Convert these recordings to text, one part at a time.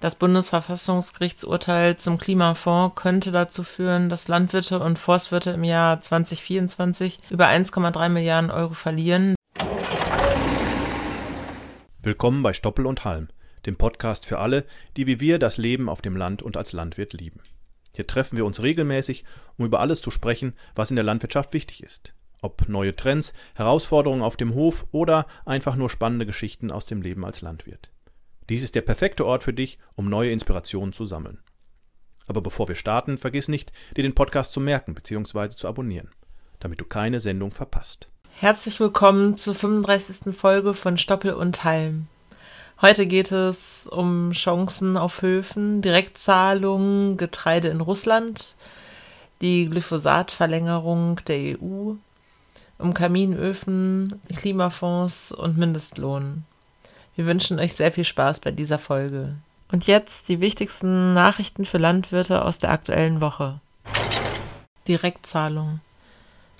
Das Bundesverfassungsgerichtsurteil zum Klimafonds könnte dazu führen, dass Landwirte und Forstwirte im Jahr 2024 über 1,3 Milliarden Euro verlieren. Willkommen bei Stoppel und Halm, dem Podcast für alle, die wie wir das Leben auf dem Land und als Landwirt lieben. Hier treffen wir uns regelmäßig, um über alles zu sprechen, was in der Landwirtschaft wichtig ist. Ob neue Trends, Herausforderungen auf dem Hof oder einfach nur spannende Geschichten aus dem Leben als Landwirt. Dies ist der perfekte Ort für dich, um neue Inspirationen zu sammeln. Aber bevor wir starten, vergiss nicht, dir den Podcast zu merken bzw. zu abonnieren, damit du keine Sendung verpasst. Herzlich willkommen zur 35. Folge von Stoppel und Halm. Heute geht es um Chancen auf Höfen, Direktzahlungen, Getreide in Russland, die Glyphosatverlängerung der EU, um Kaminöfen, Klimafonds und Mindestlohn. Wir wünschen euch sehr viel Spaß bei dieser Folge. Und jetzt die wichtigsten Nachrichten für Landwirte aus der aktuellen Woche. Direktzahlung.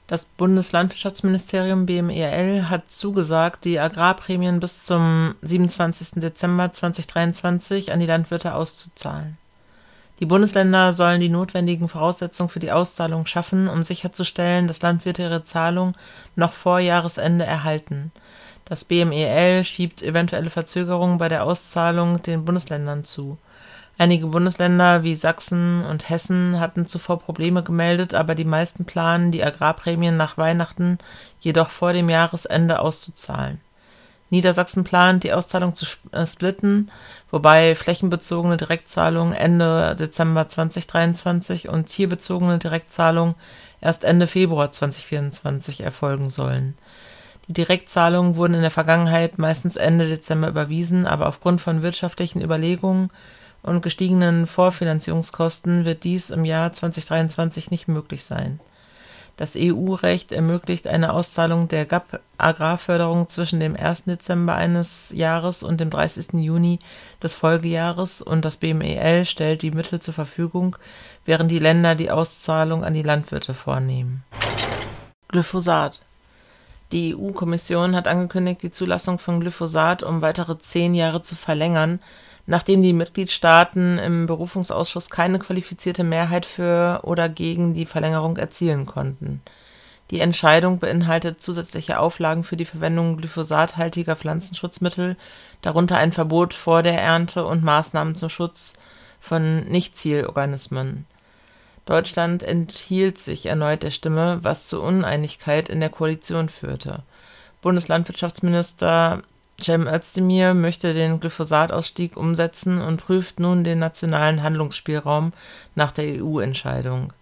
Das Bundeslandwirtschaftsministerium BMEL hat zugesagt, die Agrarprämien bis zum 27. Dezember 2023 an die Landwirte auszuzahlen. Die Bundesländer sollen die notwendigen Voraussetzungen für die Auszahlung schaffen, um sicherzustellen, dass Landwirte ihre Zahlung noch vor Jahresende erhalten. Das BMEL schiebt eventuelle Verzögerungen bei der Auszahlung den Bundesländern zu. Einige Bundesländer wie Sachsen und Hessen hatten zuvor Probleme gemeldet, aber die meisten planen, die Agrarprämien nach Weihnachten jedoch vor dem Jahresende auszuzahlen. Niedersachsen plant, die Auszahlung zu äh, splitten, wobei flächenbezogene Direktzahlungen Ende Dezember 2023 und tierbezogene Direktzahlungen erst Ende Februar 2024 erfolgen sollen. Die Direktzahlungen wurden in der Vergangenheit meistens Ende Dezember überwiesen, aber aufgrund von wirtschaftlichen Überlegungen und gestiegenen Vorfinanzierungskosten wird dies im Jahr 2023 nicht möglich sein. Das EU-Recht ermöglicht eine Auszahlung der GAP-Agrarförderung zwischen dem 1. Dezember eines Jahres und dem 30. Juni des Folgejahres und das BMEL stellt die Mittel zur Verfügung, während die Länder die Auszahlung an die Landwirte vornehmen. Glyphosat die EU-Kommission hat angekündigt, die Zulassung von Glyphosat um weitere zehn Jahre zu verlängern, nachdem die Mitgliedstaaten im Berufungsausschuss keine qualifizierte Mehrheit für oder gegen die Verlängerung erzielen konnten. Die Entscheidung beinhaltet zusätzliche Auflagen für die Verwendung glyphosathaltiger Pflanzenschutzmittel, darunter ein Verbot vor der Ernte und Maßnahmen zum Schutz von Nichtzielorganismen Deutschland enthielt sich erneut der Stimme, was zu Uneinigkeit in der Koalition führte. Bundeslandwirtschaftsminister Cem Özdemir möchte den Glyphosatausstieg umsetzen und prüft nun den nationalen Handlungsspielraum nach der EU-Entscheidung.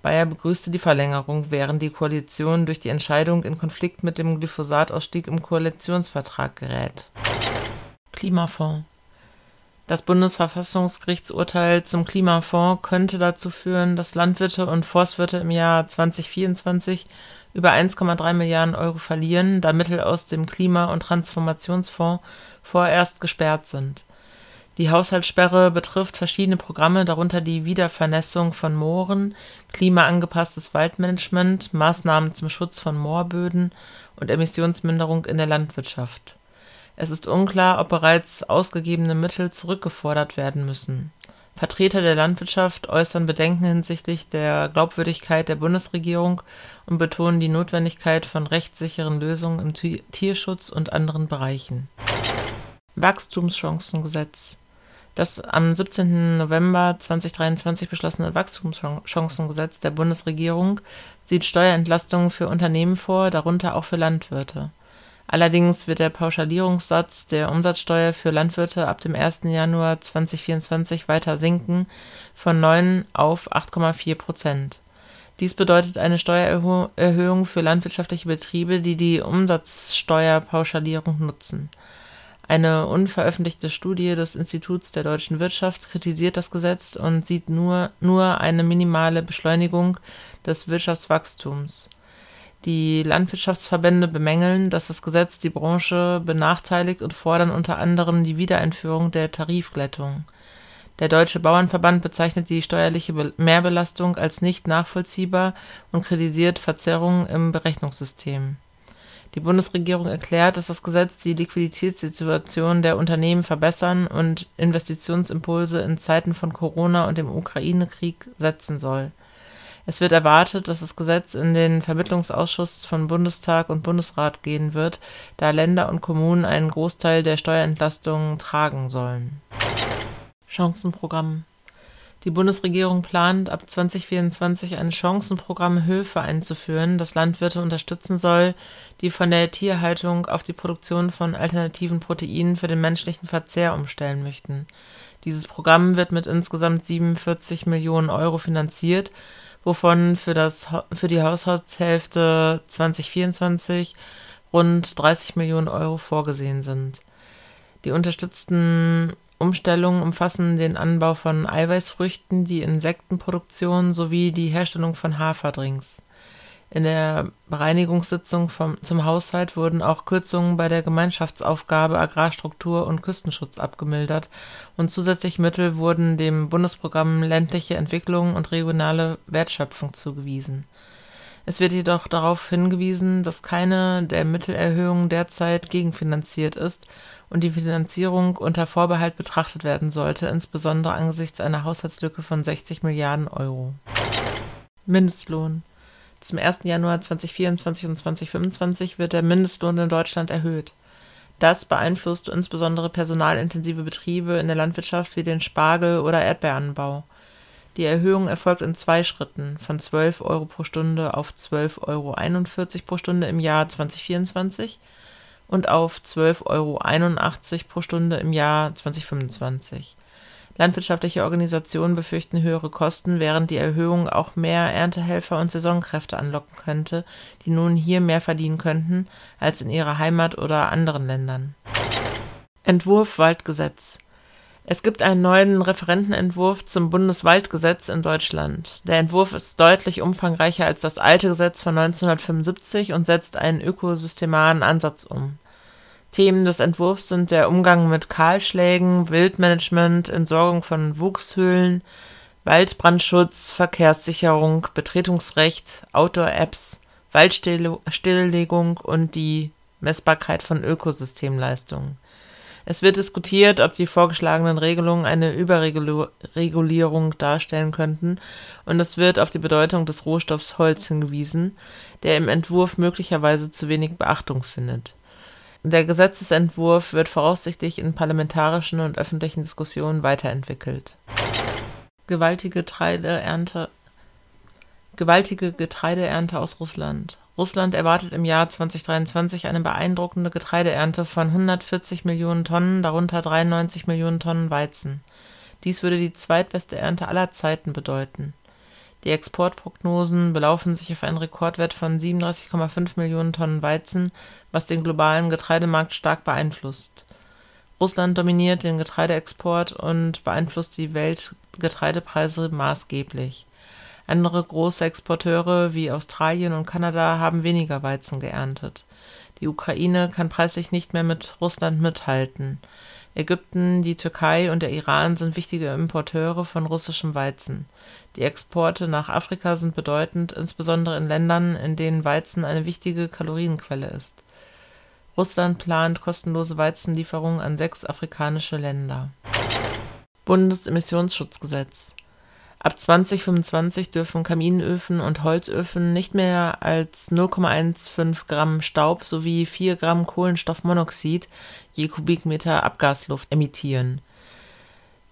Bayer begrüßte die Verlängerung, während die Koalition durch die Entscheidung in Konflikt mit dem Glyphosatausstieg im Koalitionsvertrag gerät. Klimafonds das Bundesverfassungsgerichtsurteil zum Klimafonds könnte dazu führen, dass Landwirte und Forstwirte im Jahr 2024 über 1,3 Milliarden Euro verlieren, da Mittel aus dem Klima- und Transformationsfonds vorerst gesperrt sind. Die Haushaltssperre betrifft verschiedene Programme, darunter die Wiedervernässung von Mooren, klimaangepasstes Waldmanagement, Maßnahmen zum Schutz von Moorböden und Emissionsminderung in der Landwirtschaft es ist unklar, ob bereits ausgegebene Mittel zurückgefordert werden müssen. Vertreter der Landwirtschaft äußern Bedenken hinsichtlich der Glaubwürdigkeit der Bundesregierung und betonen die Notwendigkeit von rechtssicheren Lösungen im Tierschutz und anderen Bereichen. Wachstumschancengesetz Das am 17. November 2023 beschlossene Wachstumschancengesetz der Bundesregierung sieht Steuerentlastungen für Unternehmen vor, darunter auch für Landwirte Allerdings wird der Pauschalierungssatz der Umsatzsteuer für Landwirte ab dem 1. Januar 2024 weiter sinken von 9 auf 8,4 Prozent. Dies bedeutet eine Steuererhöhung für landwirtschaftliche Betriebe, die die Umsatzsteuerpauschalierung nutzen. Eine unveröffentlichte Studie des Instituts der deutschen Wirtschaft kritisiert das Gesetz und sieht nur, nur eine minimale Beschleunigung des Wirtschaftswachstums die Landwirtschaftsverbände bemängeln, dass das Gesetz die Branche benachteiligt und fordern unter anderem die Wiedereinführung der Tarifglättung. Der Deutsche Bauernverband bezeichnet die steuerliche Mehrbelastung als nicht nachvollziehbar und kritisiert Verzerrungen im Berechnungssystem. Die Bundesregierung erklärt, dass das Gesetz die Liquiditätssituation der Unternehmen verbessern und Investitionsimpulse in Zeiten von Corona und dem Ukraine-Krieg setzen soll. Es wird erwartet, dass das Gesetz in den Vermittlungsausschuss von Bundestag und Bundesrat gehen wird, da Länder und Kommunen einen Großteil der Steuerentlastungen tragen sollen. Chancenprogramm die Bundesregierung plant, ab 2024 ein Chancenprogramm Höfe einzuführen, das Landwirte unterstützen soll, die von der Tierhaltung auf die Produktion von alternativen Proteinen für den menschlichen Verzehr umstellen möchten. Dieses Programm wird mit insgesamt 47 Millionen Euro finanziert, wovon für, das, für die Haushaltshälfte 2024 rund 30 Millionen Euro vorgesehen sind. Die unterstützten Umstellungen umfassen den Anbau von Eiweißfrüchten, die Insektenproduktion sowie die Herstellung von Haferdrinks. In der Bereinigungssitzung vom, zum Haushalt wurden auch Kürzungen bei der Gemeinschaftsaufgabe Agrarstruktur und Küstenschutz abgemildert und zusätzliche Mittel wurden dem Bundesprogramm ländliche Entwicklung und regionale Wertschöpfung zugewiesen. Es wird jedoch darauf hingewiesen, dass keine der Mittelerhöhungen derzeit gegenfinanziert ist und die Finanzierung unter Vorbehalt betrachtet werden sollte, insbesondere angesichts einer Haushaltslücke von 60 Milliarden Euro. Mindestlohn. Zum 1. Januar 2024 und 2025 wird der Mindestlohn in Deutschland erhöht. Das beeinflusst insbesondere personalintensive Betriebe in der Landwirtschaft wie den Spargel- oder Erdbeeranbau. Die Erhöhung erfolgt in zwei Schritten, von 12 Euro pro Stunde auf 12,41 Euro pro Stunde im Jahr 2024 und auf 12,81 Euro pro Stunde im Jahr 2025. Landwirtschaftliche Organisationen befürchten höhere Kosten, während die Erhöhung auch mehr Erntehelfer und Saisonkräfte anlocken könnte, die nun hier mehr verdienen könnten als in ihrer Heimat oder anderen Ländern. Entwurf Waldgesetz es gibt einen neuen Referentenentwurf zum Bundeswaldgesetz in Deutschland. Der Entwurf ist deutlich umfangreicher als das alte Gesetz von 1975 und setzt einen ökosystemaren Ansatz um. Themen des Entwurfs sind der Umgang mit Kahlschlägen, Wildmanagement, Entsorgung von Wuchshöhlen, Waldbrandschutz, Verkehrssicherung, Betretungsrecht, Outdoor-Apps, Waldstilllegung und die Messbarkeit von Ökosystemleistungen. Es wird diskutiert, ob die vorgeschlagenen Regelungen eine Überregulierung darstellen könnten, und es wird auf die Bedeutung des Rohstoffs Holz hingewiesen, der im Entwurf möglicherweise zu wenig Beachtung findet. Der Gesetzesentwurf wird voraussichtlich in parlamentarischen und öffentlichen Diskussionen weiterentwickelt. Gewaltige Getreideernte Gewaltige Getreideernte aus Russland Russland erwartet im Jahr 2023 eine beeindruckende Getreideernte von 140 Millionen Tonnen, darunter 93 Millionen Tonnen Weizen. Dies würde die zweitbeste Ernte aller Zeiten bedeuten. Die Exportprognosen belaufen sich auf einen Rekordwert von 37,5 Millionen Tonnen Weizen, was den globalen Getreidemarkt stark beeinflusst. Russland dominiert den Getreideexport und beeinflusst die Weltgetreidepreise maßgeblich andere große Exporteure wie Australien und Kanada haben weniger Weizen geerntet. Die Ukraine kann preislich nicht mehr mit Russland mithalten. Ägypten, die Türkei und der Iran sind wichtige Importeure von russischem Weizen. Die Exporte nach Afrika sind bedeutend, insbesondere in Ländern, in denen Weizen eine wichtige Kalorienquelle ist. Russland plant kostenlose Weizenlieferungen an sechs afrikanische Länder. Bundesemissionsschutzgesetz Ab 2025 dürfen Kaminöfen und Holzöfen nicht mehr als 0,15 Gramm Staub sowie 4 Gramm Kohlenstoffmonoxid je Kubikmeter Abgasluft emittieren.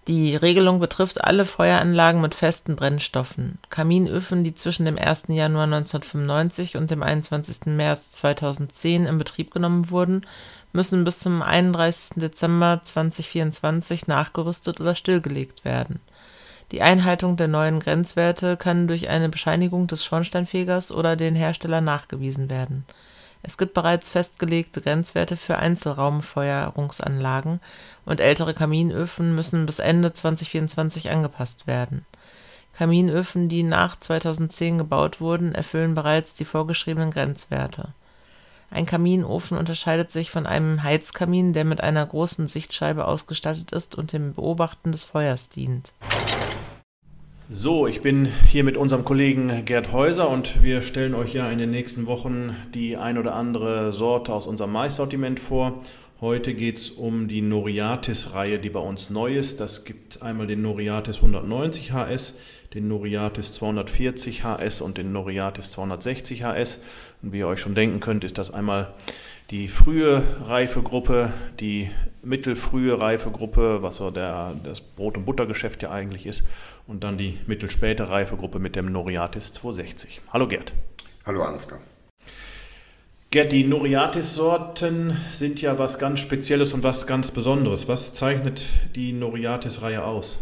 Die Regelung betrifft alle Feueranlagen mit festen Brennstoffen. Kaminöfen, die zwischen dem 1. Januar 1995 und dem 21. März 2010 in Betrieb genommen wurden, müssen bis zum 31. Dezember 2024 nachgerüstet oder stillgelegt werden die Einhaltung der neuen Grenzwerte kann durch eine Bescheinigung des Schornsteinfegers oder den Hersteller nachgewiesen werden. Es gibt bereits festgelegte Grenzwerte für Einzelraumfeuerungsanlagen und ältere Kaminöfen müssen bis Ende 2024 angepasst werden. Kaminöfen, die nach 2010 gebaut wurden, erfüllen bereits die vorgeschriebenen Grenzwerte. Ein Kaminofen unterscheidet sich von einem Heizkamin, der mit einer großen Sichtscheibe ausgestattet ist und dem Beobachten des Feuers dient So, ich bin hier mit unserem Kollegen Gerd Häuser und wir stellen euch ja in den nächsten Wochen die ein oder andere Sorte aus unserem Maissortiment vor. Heute geht es um die Noriatis-Reihe, die bei uns neu ist. Das gibt einmal den Noriatis 190 HS, den Noriatis 240 HS und den Noriatis 260 HS. Und wie ihr euch schon denken könnt, ist das einmal die frühe Reifegruppe, die mittelfrühe Reifegruppe, was so der, das Brot- und Buttergeschäft ja eigentlich ist, und dann die mittelspäte Reifegruppe mit dem Noriatis 260. Hallo Gerd. Hallo Ansgar. Gerd, die Noriatis-Sorten sind ja was ganz Spezielles und was ganz Besonderes. Was zeichnet die Noriatis-Reihe aus?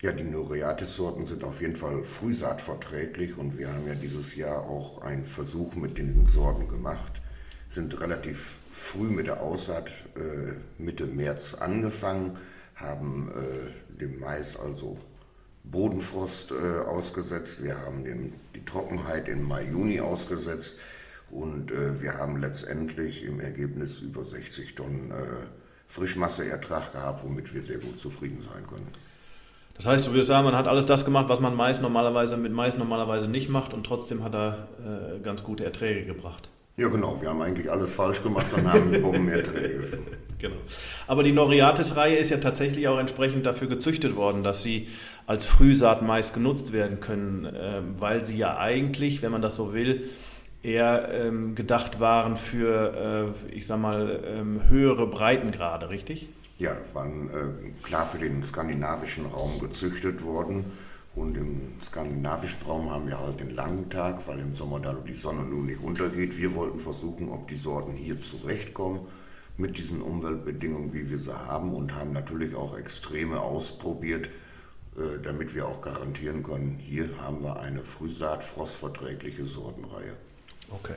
Ja, die Noriatis-Sorten sind auf jeden Fall frühsaatverträglich und wir haben ja dieses Jahr auch einen Versuch mit den Sorten gemacht. Sind relativ früh mit der Aussaat äh, Mitte März angefangen, haben äh, dem Mais also Bodenfrost äh, ausgesetzt, wir haben dem, die Trockenheit im Mai, Juni ausgesetzt und äh, wir haben letztendlich im Ergebnis über 60 Tonnen äh, Frischmasseertrag gehabt, womit wir sehr gut zufrieden sein können. Das heißt, du würdest sagen, man hat alles das gemacht, was man Mais normalerweise mit Mais normalerweise nicht macht und trotzdem hat er äh, ganz gute Erträge gebracht. Ja, genau. Wir haben eigentlich alles falsch gemacht und haben Bombenerträge. genau. Aber die Noriatis-Reihe ist ja tatsächlich auch entsprechend dafür gezüchtet worden, dass sie als Frühsaat Mais genutzt werden können, äh, weil sie ja eigentlich, wenn man das so will, eher ähm, gedacht waren für, äh, ich sag mal, ähm, höhere Breitengrade, richtig? Ja, waren äh, klar für den skandinavischen Raum gezüchtet worden. Und im skandinavischen Raum haben wir halt den langen Tag, weil im Sommer da die Sonne nun nicht untergeht. Wir wollten versuchen, ob die Sorten hier zurechtkommen mit diesen Umweltbedingungen, wie wir sie haben und haben natürlich auch Extreme ausprobiert, äh, damit wir auch garantieren können, hier haben wir eine Frühsaat frostverträgliche Sortenreihe. Okay.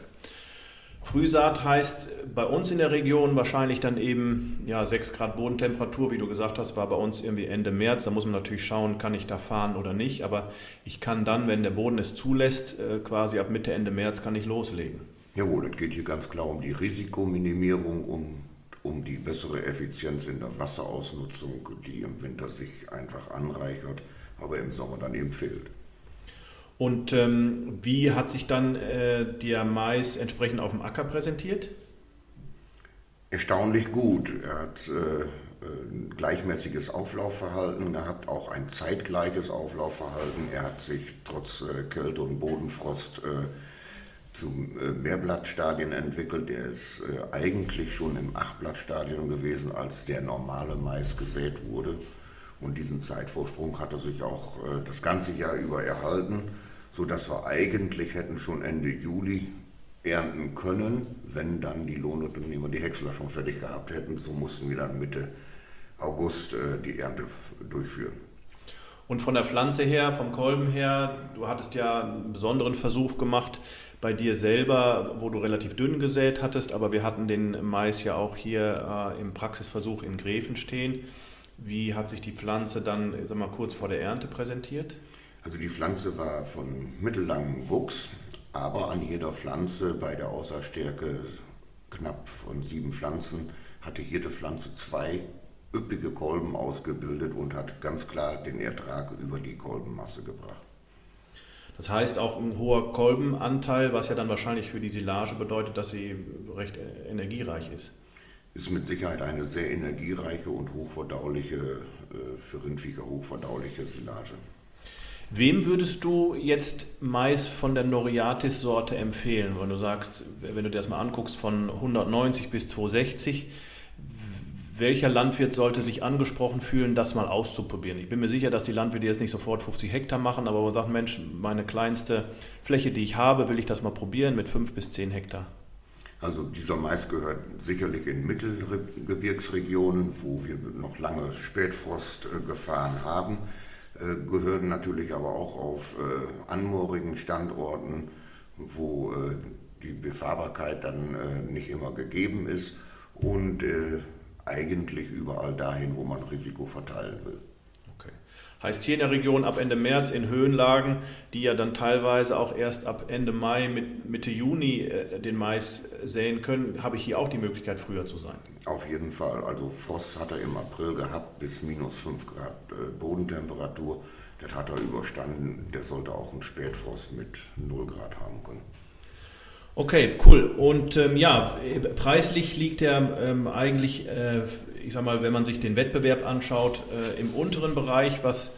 Frühsaat heißt bei uns in der Region wahrscheinlich dann eben ja, 6 Grad Bodentemperatur, wie du gesagt hast, war bei uns irgendwie Ende März. Da muss man natürlich schauen, kann ich da fahren oder nicht. Aber ich kann dann, wenn der Boden es zulässt, äh, quasi ab Mitte, Ende März kann ich loslegen. Jawohl, es geht hier ganz klar um die Risikominimierung, um, um die bessere Effizienz in der Wasserausnutzung, die im Winter sich einfach anreichert, aber im Sommer dann eben fehlt. Und ähm, wie hat sich dann äh, der Mais entsprechend auf dem Acker präsentiert? Erstaunlich gut. Er hat äh, ein gleichmäßiges Auflaufverhalten gehabt, auch ein zeitgleiches Auflaufverhalten. Er hat sich trotz äh, Kälte und Bodenfrost äh, zu äh, Mehrblattstadien entwickelt. Er ist äh, eigentlich schon im Achtblattstadium gewesen, als der normale Mais gesät wurde. Und diesen Zeitvorsprung hat er sich auch das ganze Jahr über erhalten sodass wir eigentlich hätten schon Ende Juli ernten können, wenn dann die Lohnunternehmer die Häcksler schon fertig gehabt hätten. So mussten wir dann Mitte August äh, die Ernte durchführen. Und von der Pflanze her, vom Kolben her, du hattest ja einen besonderen Versuch gemacht bei dir selber, wo du relativ dünn gesät hattest, aber wir hatten den Mais ja auch hier äh, im Praxisversuch in Gräfen stehen. Wie hat sich die Pflanze dann, sag mal, kurz vor der Ernte präsentiert? Also die Pflanze war von mittellangem Wuchs, aber an jeder Pflanze bei der Aussaatstärke knapp von sieben Pflanzen hatte jede Pflanze zwei üppige Kolben ausgebildet und hat ganz klar den Ertrag über die Kolbenmasse gebracht. Das heißt auch ein hoher Kolbenanteil, was ja dann wahrscheinlich für die Silage bedeutet, dass sie recht energiereich ist. Ist mit Sicherheit eine sehr energiereiche und hochverdauliche, äh, für Rindviecher hochverdauliche Silage. Wem würdest du jetzt Mais von der Noriatis-Sorte empfehlen, wenn du sagst, wenn du dir das mal anguckst, von 190 bis 260, welcher Landwirt sollte sich angesprochen fühlen, das mal auszuprobieren? Ich bin mir sicher, dass die Landwirte jetzt nicht sofort 50 Hektar machen, aber man sagt, Mensch, meine kleinste Fläche, die ich habe, will ich das mal probieren mit 5 bis 10 Hektar. Also dieser Mais gehört sicherlich in Mittelgebirgsregionen, wo wir noch lange Spätfrost äh, gefahren haben. Äh, gehören natürlich aber auch auf äh, anmoorigen Standorten, wo äh, die Befahrbarkeit dann nicht immer gegeben ist und eigentlich überall dahin, wo man Risiko verteilen will. Heißt hier in der Region ab Ende März in Höhenlagen, die ja dann teilweise auch erst ab Ende Mai, Mitte Juni äh, den Mais säen können, habe ich hier auch die Möglichkeit, früher zu sein. Auf jeden Fall. Also Frost hat er im April gehabt bis minus 5 Grad äh, Bodentemperatur. Das hat er überstanden. Der sollte auch einen Spätfrost mit 0 Grad haben können. Okay, cool. Und ähm, ja, preislich liegt er ähm, eigentlich, äh, ich sag mal, wenn man sich den Wettbewerb anschaut, äh, im unteren Bereich, was,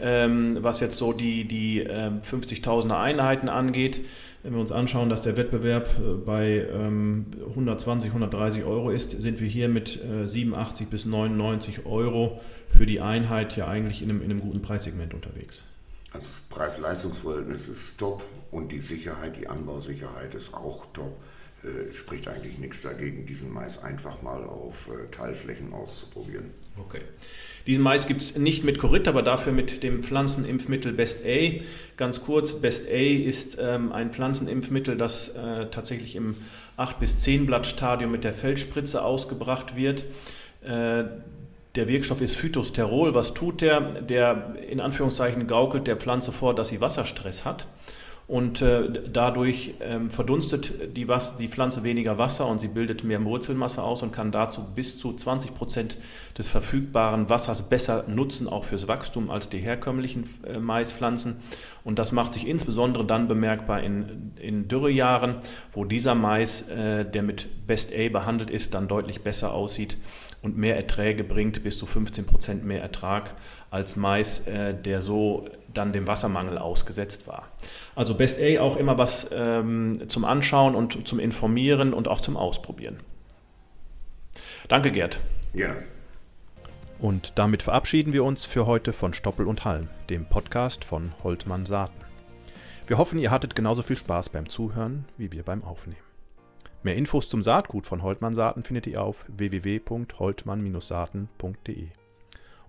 ähm, was jetzt so die, die äh, 50.000er Einheiten angeht. Wenn wir uns anschauen, dass der Wettbewerb äh, bei 120, ähm, 130 Euro ist, sind wir hier mit 87 äh, bis 99 Euro für die Einheit ja eigentlich in einem, in einem guten Preissegment unterwegs. Also das Preis-Leistungs-Verhältnis ist top und die Sicherheit, die Anbausicherheit ist auch top. Äh, spricht eigentlich nichts dagegen, diesen Mais einfach mal auf äh, Teilflächen auszuprobieren. Okay. Diesen Mais gibt es nicht mit Korit, aber dafür mit dem Pflanzenimpfmittel Best A. Ganz kurz, Best A ist ähm, ein Pflanzenimpfmittel, das äh, tatsächlich im 8- bis 10 Blattstadium mit der Feldspritze ausgebracht wird. Äh, der Wirkstoff ist Phytosterol. Was tut der? Der in Anführungszeichen gaukelt der Pflanze vor, dass sie Wasserstress hat. Und äh, dadurch ähm, verdunstet die, Was die Pflanze weniger Wasser und sie bildet mehr Wurzelmasse aus und kann dazu bis zu 20 Prozent des verfügbaren Wassers besser nutzen, auch fürs Wachstum, als die herkömmlichen äh, Maispflanzen. Und das macht sich insbesondere dann bemerkbar in, in Dürrejahren, wo dieser Mais, äh, der mit Best A behandelt ist, dann deutlich besser aussieht und mehr Erträge bringt, bis zu 15 Prozent mehr Ertrag als Mais, äh, der so dann dem Wassermangel ausgesetzt war. Also Best A auch immer was ähm, zum Anschauen und zum Informieren und auch zum Ausprobieren. Danke, Gerd. Ja. Und damit verabschieden wir uns für heute von Stoppel und Halm, dem Podcast von Holtmann Saaten. Wir hoffen, ihr hattet genauso viel Spaß beim Zuhören wie wir beim Aufnehmen. Mehr Infos zum Saatgut von Holtmann Saaten findet ihr auf www.holtmann-saaten.de.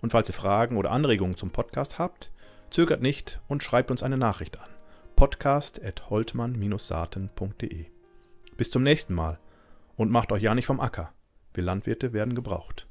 Und falls ihr Fragen oder Anregungen zum Podcast habt, zögert nicht und schreibt uns eine Nachricht an. podcast.holtmann-saaten.de. Bis zum nächsten Mal und macht euch ja nicht vom Acker. Wir Landwirte werden gebraucht.